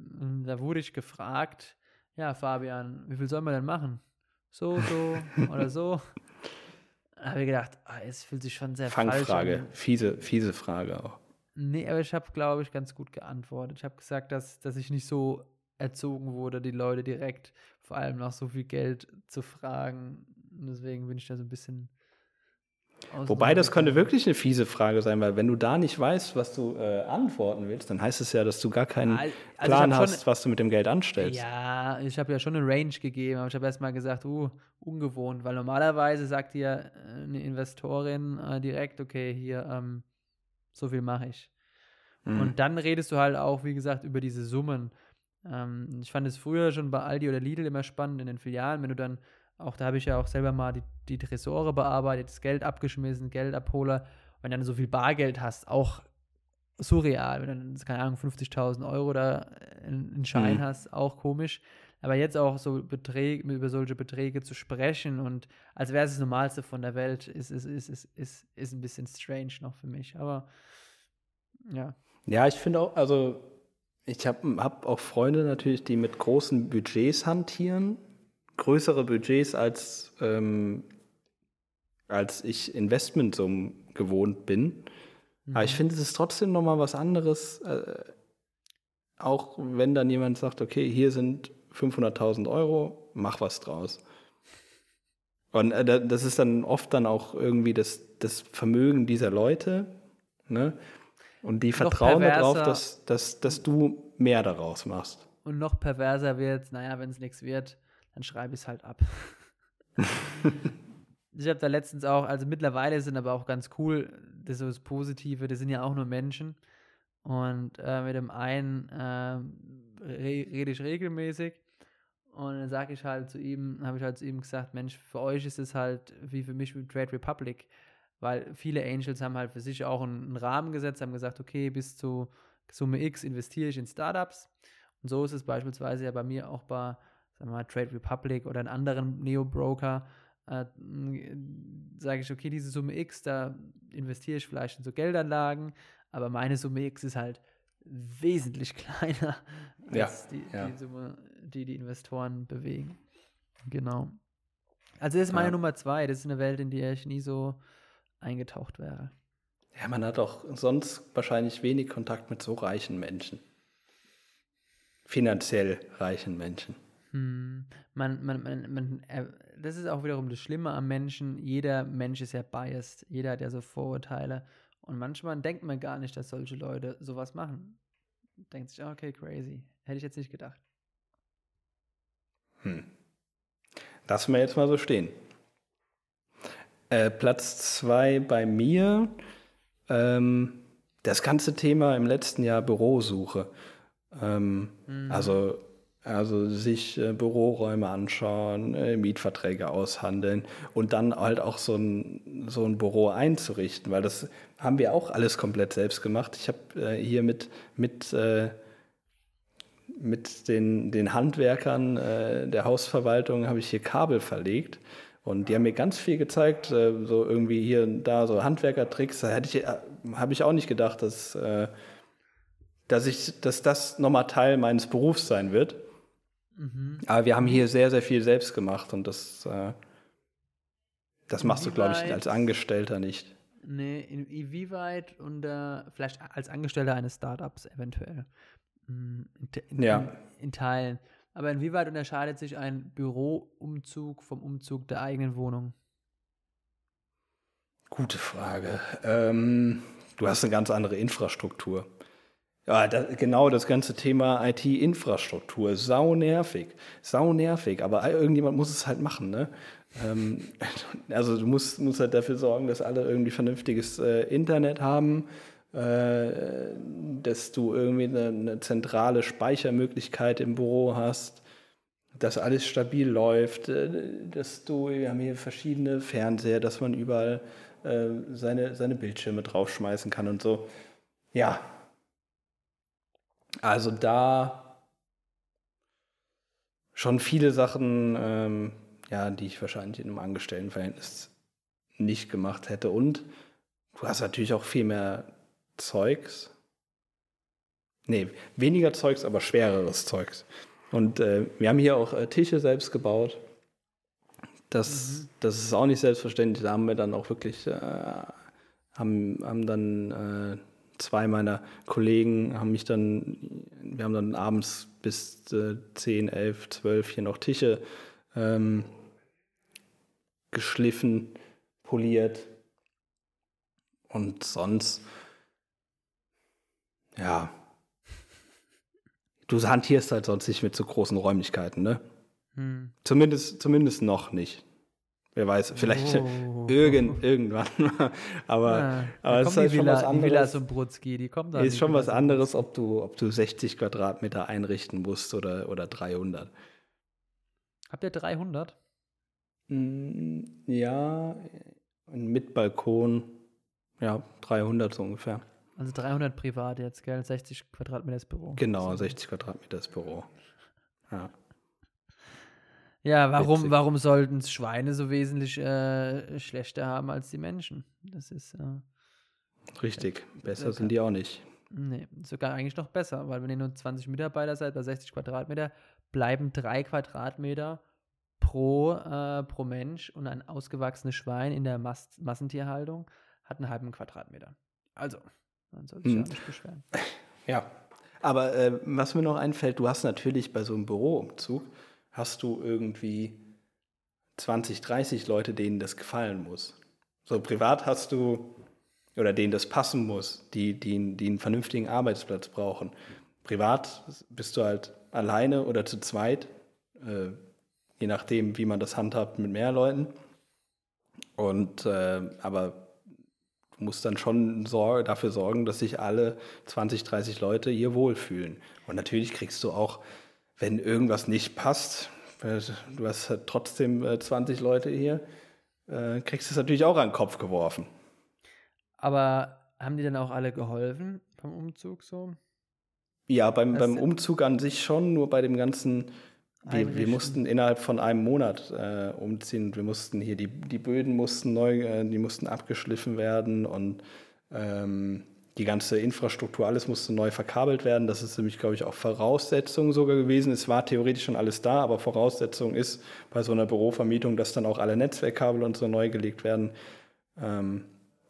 da wurde ich gefragt, ja, Fabian, wie viel soll man denn machen? So, so oder so. Da habe ich gedacht, ah, es fühlt sich schon sehr Fangfrage, falsch an. fiese, fiese Frage auch. Nee, aber ich habe, glaube ich, ganz gut geantwortet. Ich habe gesagt, dass, dass ich nicht so erzogen wurde, die Leute direkt vor allem nach so viel Geld zu fragen. Und deswegen bin ich da so ein bisschen. Wobei das könnte wirklich eine fiese Frage sein, weil wenn du da nicht weißt, was du äh, antworten willst, dann heißt es ja, dass du gar keinen Also Plan hab schon- hast, was du mit dem Geld anstellst. Ja, ich habe ja schon eine Range gegeben, aber ich habe erstmal gesagt, uh, ungewohnt, weil normalerweise sagt dir äh, eine Investorin äh, direkt, okay, hier, ähm, so viel mache ich. Mhm. Und dann redest du halt auch, wie gesagt, über diese Summen. Ähm, ich fand es früher schon bei Aldi oder Lidl immer spannend in den Filialen, wenn du dann, auch da habe ich ja auch selber mal die, die Tresore bearbeitet, das Geld abgeschmissen, Geldabholer, wenn du dann so viel Bargeld hast, auch surreal, wenn du dann, keine Ahnung, 50.000 Euro da in, in Schein Mhm. hast, auch komisch. Aber jetzt auch so Beträge, über solche Beträge zu sprechen und als wäre es das Normalste von der Welt, ist, ist, ist, ist, ist, ist ein bisschen strange noch für mich. Aber ja. Ja, ich finde auch, also ich habe hab auch Freunde natürlich, die mit großen Budgets hantieren, größere Budgets als, ähm, als ich Investmentsummen gewohnt bin. Aber ich finde, es ist trotzdem nochmal was anderes, äh, auch wenn dann jemand sagt, okay, hier sind 500.000 Euro, mach was draus. Und äh, da- das ist dann oft dann auch irgendwie das, das Vermögen dieser Leute, ne? Und die vertrauen darauf, dass, dass, dass du mehr daraus machst. Und noch perverser wird, naja, wenn es nichts wird, dann schreibe ich es halt ab. ich habe da letztens auch, also mittlerweile sind aber auch ganz cool, das ist so das Positive, das sind ja auch nur Menschen. Und äh, mit dem einen ähm, re rede ich regelmäßig. Und dann sage ich halt zu ihm, habe ich halt zu ihm gesagt, Mensch, für euch ist es halt wie für mich mit Trade Republic, weil viele Angels haben halt für sich auch einen Rahmen gesetzt, haben gesagt, okay, bis zu Summe X investiere ich in Startups. Und so ist es beispielsweise ja bei mir auch bei, sagen wir mal, Trade Republic oder einem anderen Neo-Broker. Äh, sage ich, okay, diese Summe X, da investiere ich vielleicht in so Geldanlagen, aber meine Summe X ist halt wesentlich kleiner Ja, als die, ja. die Summe, die die Investoren bewegen. Genau. Also das ist meine Ja. Nummer zwei. Das ist eine Welt, in die ich nie so eingetaucht wäre. Ja, man hat auch sonst wahrscheinlich wenig Kontakt mit so reichen Menschen. Finanziell reichen Menschen. Hm, man, man, man, man, äh, das ist auch wiederum das Schlimme am Menschen. Jeder Mensch ist ja biased. Jeder hat ja so Vorurteile. Und manchmal denkt man gar nicht, dass solche Leute sowas machen. Denkt sich, okay, crazy. Hätte ich jetzt nicht gedacht. Lassen wir jetzt mal so stehen. Äh, Platz zwei bei mir. Ähm, das ganze Thema im letzten Jahr Bürosuche. Ähm, Also, also sich äh, Büroräume anschauen, äh, Mietverträge aushandeln und dann halt auch so ein, so ein Büro einzurichten, weil das haben wir auch alles komplett selbst gemacht. Ich habe äh, hier mit, mit mit den, den Handwerkern der Hausverwaltung habe ich hier Kabel verlegt. Und die haben mir ganz viel gezeigt, so irgendwie hier und da so Handwerkertricks. Da hätte ich, habe ich auch nicht gedacht, dass, dass, ich, dass das nochmal Teil meines Berufs sein wird. Aber wir haben hier sehr, sehr viel selbst gemacht und das, äh, das machst du, glaube ich, als Angestellter nicht. Nee, in, inwieweit unter, vielleicht als Angestellter eines Startups eventuell. Hm, In, in, Ja. in, in Teilen. Aber inwieweit unterscheidet sich ein Büroumzug vom Umzug der eigenen Wohnung? Gute Frage. Ähm, du hast eine ganz andere Infrastruktur. Ja, da, genau das ganze Thema IT-Infrastruktur. Sau nervig. Sau nervig. Aber irgendjemand muss es halt machen. Ne? Ähm, also du musst, musst halt dafür sorgen, dass alle irgendwie vernünftiges äh, Internet haben, äh, dass du irgendwie eine, eine zentrale Speichermöglichkeit im Büro hast, dass alles stabil läuft, äh, dass du, wir haben hier verschiedene Fernseher, dass man überall äh, seine, seine Bildschirme draufschmeißen kann und so. Ja. Also da schon viele Sachen, ähm, ja, die ich wahrscheinlich in einem Angestelltenverhältnis nicht gemacht hätte. Und du hast natürlich auch viel mehr Zeugs. Nee, weniger Zeugs, aber schwereres Zeugs. Und äh, wir haben hier auch äh, Tische selbst gebaut. Das, mhm. das ist auch nicht selbstverständlich. Da haben wir dann auch wirklich, äh, haben, haben dann äh, zwei meiner Kollegen haben mich dann, wir haben dann abends bis äh, 10, 11, 12 hier noch Tische ähm, geschliffen, poliert. Und sonst, ja, du hantierst halt sonst nicht mit so großen Räumlichkeiten, ne? Hm. Zumindest, zumindest noch nicht. Wer weiß, vielleicht oh. irgend, irgendwann. aber ja, aber es ist halt schon was anderes. Die Villa Sobrutzki, die kommt Ist schon was anderes, ob du, ob du 60 Quadratmeter einrichten musst oder, oder 300. Habt ihr 300? Mm, ja, mit Balkon, ja, 300 so ungefähr. Also 300 privat jetzt, gell? 60 Quadratmeter das Büro. Genau, 60 Quadratmeter das Büro. Ja. Ja, warum, warum sollten Schweine so wesentlich äh, schlechter haben als die Menschen? Das ist. Äh, Richtig, besser sind die auch nicht. Nee, sogar eigentlich noch besser, weil wenn ihr nur 20 Mitarbeiter seid bei 60 Quadratmeter, bleiben drei Quadratmeter pro, äh, pro Mensch und ein ausgewachsenes Schwein in der Mas Massentierhaltung hat einen halben Quadratmeter. Also, man sollte sich hm. ja nicht beschweren. Ja, aber äh, was mir noch einfällt, du hast natürlich bei so einem Büroumzug hast du irgendwie 20, 30 Leute, denen das gefallen muss. So privat hast du, oder denen das passen muss, die, die, die einen vernünftigen Arbeitsplatz brauchen. Privat bist du halt alleine oder zu zweit, äh, je nachdem, wie man das handhabt mit mehr Leuten. Und äh, aber du musst dann schon sor dafür sorgen, dass sich alle 20, 30 Leute hier wohlfühlen. Und natürlich kriegst du auch wenn irgendwas nicht passt, du hast halt trotzdem 20 äh, Leute hier, äh, kriegst du es natürlich auch an den Kopf geworfen. Aber haben die dann auch alle geholfen beim Umzug so? Ja, beim, beim Umzug an sich schon, nur bei dem ganzen, wir, wir mussten innerhalb von einem Monat äh, umziehen. Wir mussten hier, die, die Böden mussten neu, äh, die mussten abgeschliffen werden und ähm, die ganze Infrastruktur, alles musste neu verkabelt werden. Das ist nämlich, glaube ich, auch Voraussetzung sogar gewesen. Es war theoretisch schon alles da, aber Voraussetzung ist bei so einer Bürovermietung, dass dann auch alle Netzwerkkabel und so neu gelegt werden. Ähm,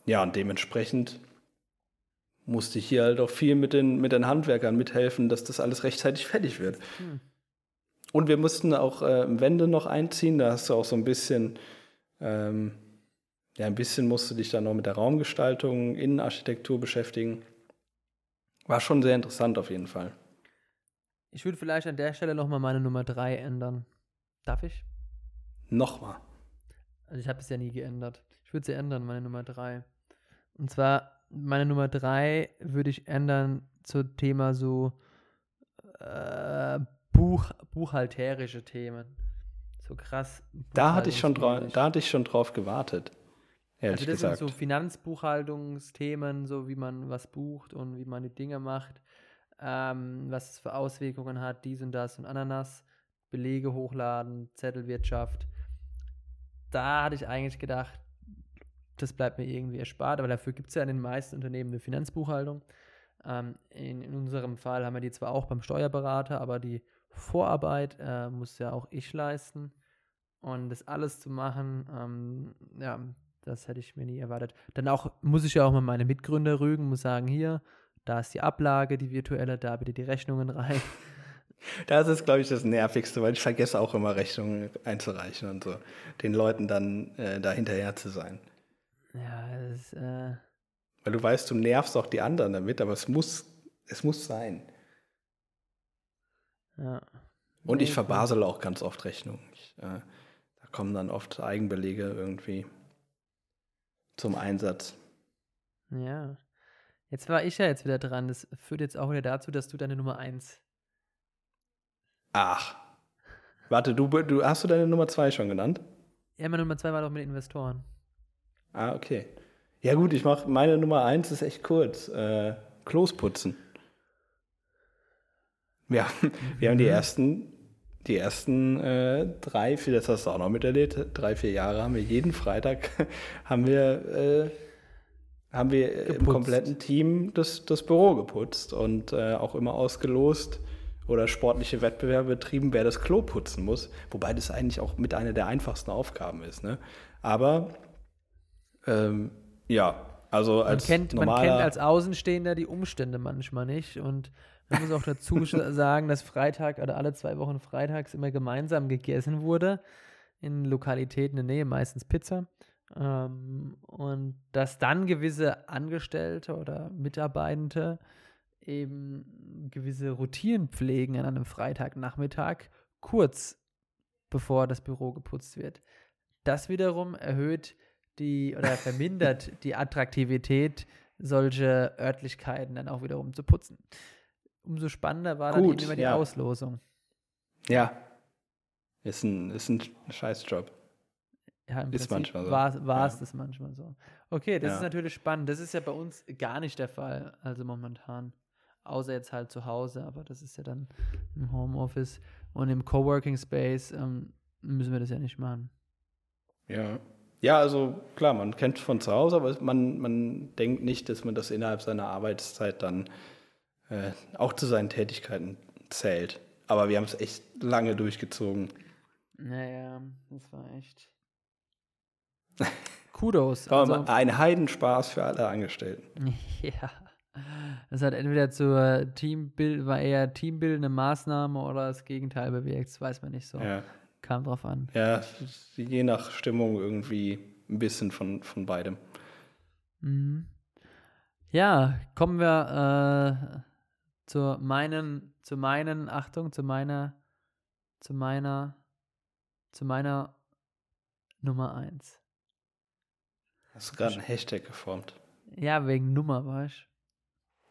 ja, und dementsprechend musste ich hier halt auch viel mit den, mit den Handwerkern mithelfen, dass das alles rechtzeitig fertig wird. Hm. Und wir mussten auch äh, Wände noch einziehen. Da hast du auch so ein bisschen ähm, ja, ein bisschen musst du dich dann noch mit der Raumgestaltung, Innenarchitektur beschäftigen. War schon sehr interessant auf jeden Fall. Ich würde vielleicht an der Stelle nochmal meine Nummer 3 ändern. Darf ich? Nochmal. Also ich habe es ja nie geändert. Ich würde sie ändern, meine Nummer 3. Und zwar, meine Nummer 3 würde ich ändern zum Thema so äh, Buch, buchhalterische Themen. So krass. Da hatte ich schon da hatte ich schon drauf gewartet. Ehrlich also das gesagt. sind so Finanzbuchhaltungsthemen, so wie man was bucht und wie man die Dinge macht, ähm, was es für Auswirkungen hat, dies und das und Ananas, Belege hochladen, Zettelwirtschaft. Da hatte ich eigentlich gedacht, das bleibt mir irgendwie erspart, aber dafür gibt es ja in den meisten Unternehmen eine Finanzbuchhaltung. Ähm, in, in, unserem Fall haben wir die zwar auch beim Steuerberater, aber die Vorarbeit äh, muss ja auch ich leisten. Und das alles zu machen, ähm, ja, das hätte ich mir nie erwartet. Dann auch muss ich ja auch mal meine Mitgründer rügen, muss sagen, hier, da ist die Ablage, die virtuelle, da bitte die Rechnungen rein. Das ist, glaube ich, das Nervigste, weil ich vergesse auch immer Rechnungen einzureichen und so. Den Leuten dann äh, da hinterher zu sein. Ja, das äh Weil du weißt, du nervst auch die anderen damit, aber es muss, es muss sein. Ja. Und ich verbasel auch ganz oft Rechnungen. Ich, äh, da kommen dann oft Eigenbelege irgendwie zum Einsatz. Ja. Jetzt war ich ja jetzt wieder dran. Das führt jetzt auch wieder dazu, dass du deine Nummer 1. Ach. Warte, du, du hast du deine Nummer 2 schon genannt? Ja, meine Nummer 2 war doch mit Investoren. Ah, okay. Ja, gut, ich mache meine Nummer 1 ist echt kurz. Äh, Klos putzen. Ja, wir haben die mhm. ersten die ersten äh, drei, vier, das hast du auch noch miterlebt, drei, vier Jahre haben wir jeden Freitag, haben wir, äh, haben wir im kompletten Team das, das Büro geputzt und äh, auch immer ausgelost. oder sportliche Wettbewerbe betrieben, wer das Klo putzen muss. Wobei das eigentlich auch mit einer der einfachsten Aufgaben ist. Ne? Aber ähm, ja, also als man kennt, normaler, man kennt als Außenstehender die Umstände manchmal nicht. Und man muss auch dazu sagen, dass Freitag oder alle zwei Wochen freitags immer gemeinsam gegessen wurde. In Lokalitäten in der Nähe, meistens Pizza. Ähm, und dass dann gewisse Angestellte oder Mitarbeitende eben gewisse Routinen pflegen an einem Freitagnachmittag, kurz bevor das Büro geputzt wird. Das wiederum erhöht die oder vermindert die Attraktivität, solche Örtlichkeiten dann auch wiederum zu putzen. Umso spannender war Gut, dann immer die ja. Auslosung. Ja, ist ein, ist ein Scheißjob. Ja, im Ist Prinzip manchmal so. War, war es Ja. das manchmal so. Okay, das Ja. ist natürlich spannend. Das ist ja bei uns gar nicht der Fall, also momentan. Außer jetzt halt zu Hause, aber das ist ja dann im Homeoffice und im Coworking Space ähm, müssen wir das ja nicht machen. Ja. Ja, also klar, man kennt von zu Hause, aber man, man denkt nicht, dass man das innerhalb seiner Arbeitszeit dann äh, auch zu seinen Tätigkeiten zählt. Aber wir haben es echt lange durchgezogen. Naja, das war echt. Kudos. Also, ein Heidenspaß für alle Angestellten. ja. Das hat entweder zur Teambild, war eher teambildende Maßnahme oder das Gegenteil bewirkt. Das weiß man nicht so. Ja. Kam drauf an. ja, je nach Stimmung irgendwie ein bisschen von, von beidem. Mhm. Ja, kommen wir äh, zu meinen, zu meinen, Achtung, zu meiner, zu meiner, zu meiner Nummer eins. Hast du gerade einen Hashtag geformt? Ja, wegen Nummer, weißt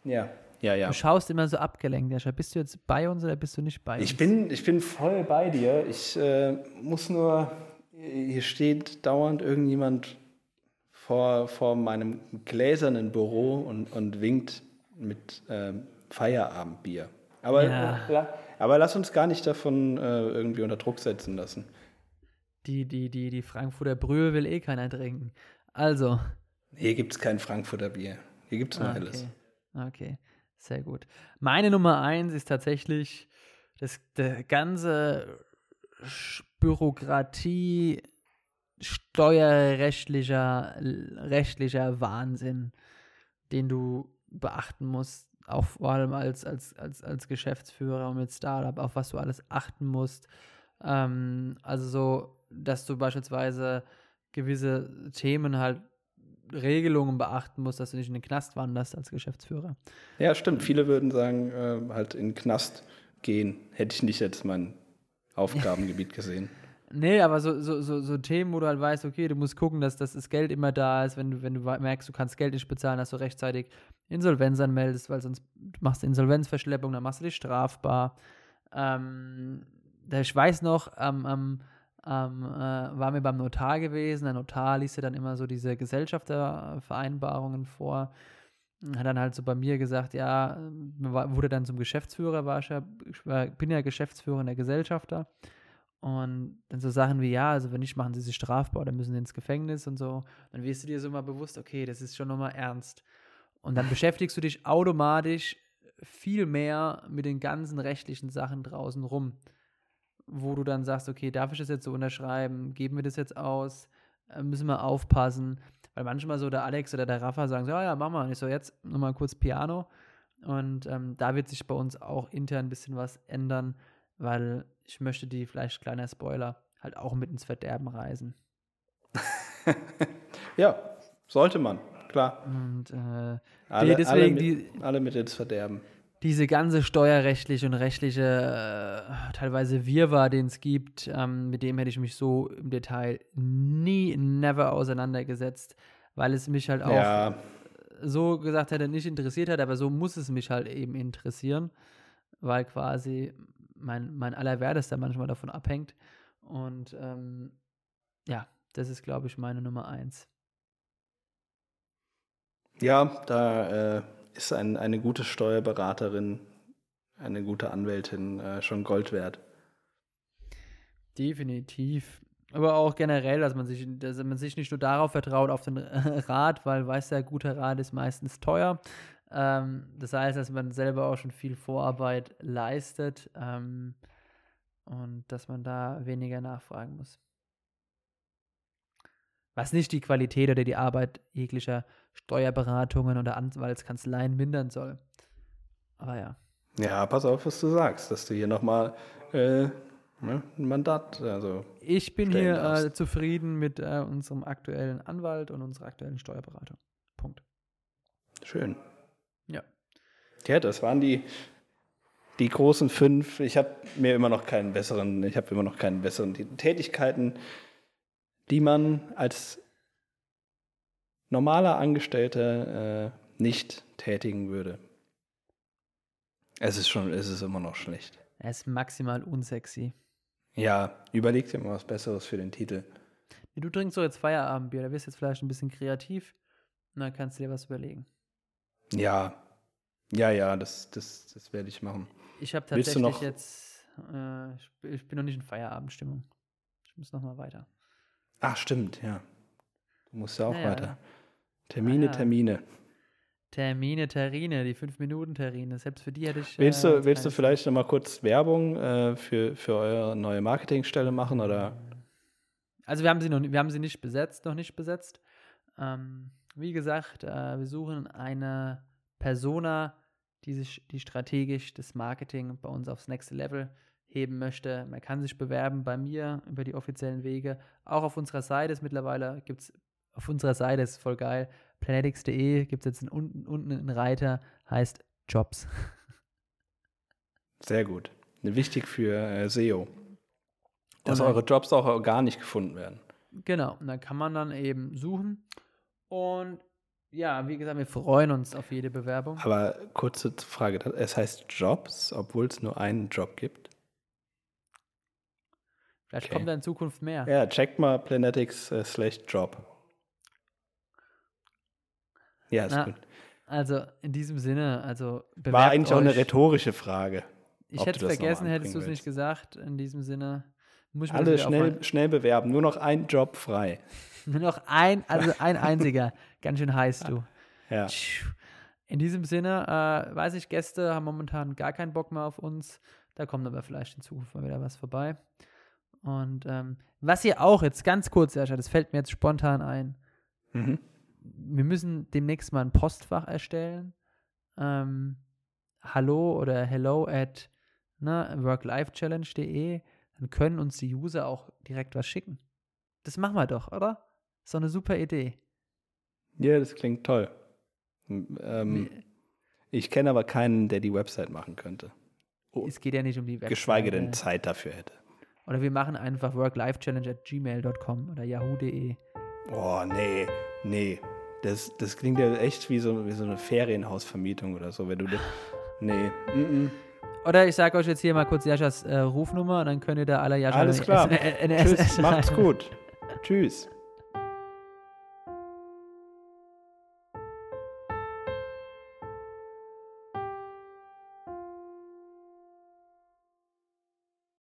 Ja. Ja, ja. Du schaust immer so abgelenkt, Jascha. Bist du jetzt bei uns oder bist du nicht bei uns? Ich bin, ich bin voll bei dir. Ich äh, muss nur, hier steht dauernd irgendjemand vor, vor meinem gläsernen Büro und, und winkt mit ähm, Feierabendbier. Aber, Ja. aber lass uns gar nicht davon äh, irgendwie unter Druck setzen lassen. Die, die, die, die Frankfurter Brühe will eh keiner trinken. Also. Hier gibt es kein Frankfurter Bier. Hier gibt es nur Ah. Okay. okay, sehr gut. Meine Nummer eins ist tatsächlich das der ganze Bürokratie, steuerrechtlicher rechtlicher Wahnsinn, den du beachten musst, auch vor allem als, als, als, als Geschäftsführer und mit Startup, auf was du alles achten musst. Ähm, also so, dass du beispielsweise gewisse Themen halt Regelungen beachten musst, dass du nicht in den Knast wanderst als Geschäftsführer. Ja, stimmt. Viele würden sagen, äh, halt in den Knast gehen. Hätte ich nicht jetzt mein Aufgabengebiet gesehen. Nee, aber so, so, so, so Themen, wo du halt weißt, okay, du musst gucken, dass, dass das Geld immer da ist, wenn du, wenn du merkst, du kannst Geld nicht bezahlen, dass du rechtzeitig Insolvenz anmeldest, weil sonst machst du Insolvenzverschleppung, dann machst du dich strafbar. Ähm, ich weiß noch, am am am, äh, waren wir beim Notar gewesen. Der Notar liest ja dann immer so diese Gesellschaftervereinbarungen vor. Hat dann halt so bei mir gesagt, ja, war- wurde dann zum Geschäftsführer, war ich ja, ich war, bin ja Geschäftsführer in der Gesellschafter. Und dann so Sachen wie, ja, also wenn nicht, machen sie sich strafbar oder müssen ins Gefängnis und so. Dann wirst du dir so mal bewusst, okay, das ist schon nochmal ernst. Und dann beschäftigst du dich automatisch viel mehr mit den ganzen rechtlichen Sachen draußen rum. Wo du dann sagst, okay, darf ich das jetzt so unterschreiben? Geben wir das jetzt aus? Äh, müssen wir aufpassen? Weil manchmal so der Alex oder der Rafa sagen so, ja, ja, mach mal. Und ich so, jetzt nochmal kurz Piano. Und ähm, da wird sich bei uns auch intern ein bisschen was ändern, weil ich möchte die, vielleicht kleiner Spoiler, halt auch mit ins Verderben reisen. Ja, sollte man, klar. Und äh, Alle, deswegen alle, mit, die- alle mit ins Verderben. diese ganze steuerrechtliche und rechtliche, äh, teilweise Wirrwarr, den es gibt, ähm, mit dem hätte ich mich so im Detail nie, never auseinandergesetzt, weil es mich halt auch Ja, so gesagt hätte, nicht interessiert hat, aber so muss es mich halt eben interessieren, weil quasi mein, mein Allerwertester manchmal davon abhängt. Und ähm, ja, das ist, glaube ich, meine Nummer eins. Ja da äh, ist ein, eine gute Steuerberaterin, eine gute Anwältin äh, schon Gold wert. Definitiv. Aber auch generell, dass man sich, dass man sich nicht nur darauf vertraut, auf den Rat, weil weiß ja, guter Rat ist meistens teuer. Ähm, das heißt, dass man selber auch schon viel Vorarbeit leistet ähm, und dass man da weniger nachfragen muss. Was nicht die Qualität oder die Arbeit jeglicher Steuerberatungen oder Anwaltskanzleien mindern soll. Aber ja. Ja, pass auf, was du sagst, dass du hier nochmal äh, ne, ein Mandat, also. Ich bin hier äh, zufrieden mit äh, unserem aktuellen Anwalt und unserer aktuellen Steuerberatung. Punkt. Schön. Ja. Ja, das waren die, die großen fünf. Ich habe mir immer noch keinen besseren, ich habe immer noch keinen besseren die Tätigkeiten, die man als normaler Angestellter äh, nicht tätigen würde. Es ist schon, es ist immer noch schlecht. Er ist maximal unsexy. Ja, überleg dir mal was Besseres für den Titel. Du trinkst so jetzt Feierabendbier, da wirst du jetzt vielleicht ein bisschen kreativ und dann kannst du dir was überlegen. Ja, ja, ja, das, das, das werde ich machen. Ich habe tatsächlich jetzt, äh, ich, bin- ich bin noch nicht in Feierabendstimmung. Ich muss noch mal weiter. Ach, stimmt, ja. Du musst ja auch Naja. weiter. Termine, ja. Termine. Termine, Terrine, die 5-Minuten-Terrine. Selbst für die hätte ich. Willst äh, du, jetzt willst du vielleicht noch mal kurz Werbung äh, für, für eure neue Marketingstelle machen? Oder? Also wir haben sie noch, wir haben sie nicht besetzt, noch nicht besetzt. Ähm, wie gesagt, äh, wir suchen eine Persona, die sich, die strategisch das Marketing bei uns aufs nächste Level heben möchte. Man kann sich bewerben bei mir über die offiziellen Wege. Auch auf unserer Seite ist mittlerweile gibt es auf unserer Seite ist voll geil. Planetix.de gibt es jetzt einen, unten, unten einen Reiter, heißt Jobs. Sehr gut. Wichtig für äh, SEO. Dass dann- eure Jobs auch organisch gefunden werden. Genau, und dann kann man dann eben suchen. Und ja, wie gesagt, wir freuen uns auf jede Bewerbung. Aber kurze Frage. Es heißt Jobs, obwohl es nur einen Job gibt? Vielleicht okay. kommt da in Zukunft mehr. Ja, checkt mal Planetics äh, slash Job. Ja, ist Na, gut. Also in diesem Sinne, also War eigentlich auch eine euch. rhetorische Frage. Ich hätte es vergessen, hättest du es nicht gesagt. In diesem Sinne muss ich Alle schnell, schnell bewerben. Nur noch ein Job frei. Nur noch ein, also ein einziger. Ganz schön heiß, du. Ja. In diesem Sinne, äh, weiß ich, Gäste haben momentan gar keinen Bock mehr auf uns. Da kommt aber vielleicht in Zukunft mal wieder was vorbei. Und ähm, was ihr auch jetzt ganz kurz, Sascha, das fällt mir jetzt spontan ein. Mhm. Wir müssen demnächst mal ein Postfach erstellen. Ähm, hallo oder hello at ne, worklifechallenge.de. Dann können uns die User auch direkt was schicken. Das machen wir doch, oder? Ist doch eine super Idee. Ja, das klingt toll. Ähm, ich kenne aber keinen, der die Website machen könnte. Oh, Es geht ja nicht um die Website. geschweige denn Zeit dafür hätte. Oder wir machen einfach worklifechallenge at gmail.com oder yahoo.de. Oh, nee, nee. Das, das klingt ja echt wie so, wie so eine Ferienhausvermietung oder so, wenn du das. Nee. Mm -mm. Oder ich sage euch jetzt hier mal kurz Jaschas äh, Rufnummer und dann könnt ihr da alle Jascha Alles klar. Tschüss, macht's gut. Tschüss.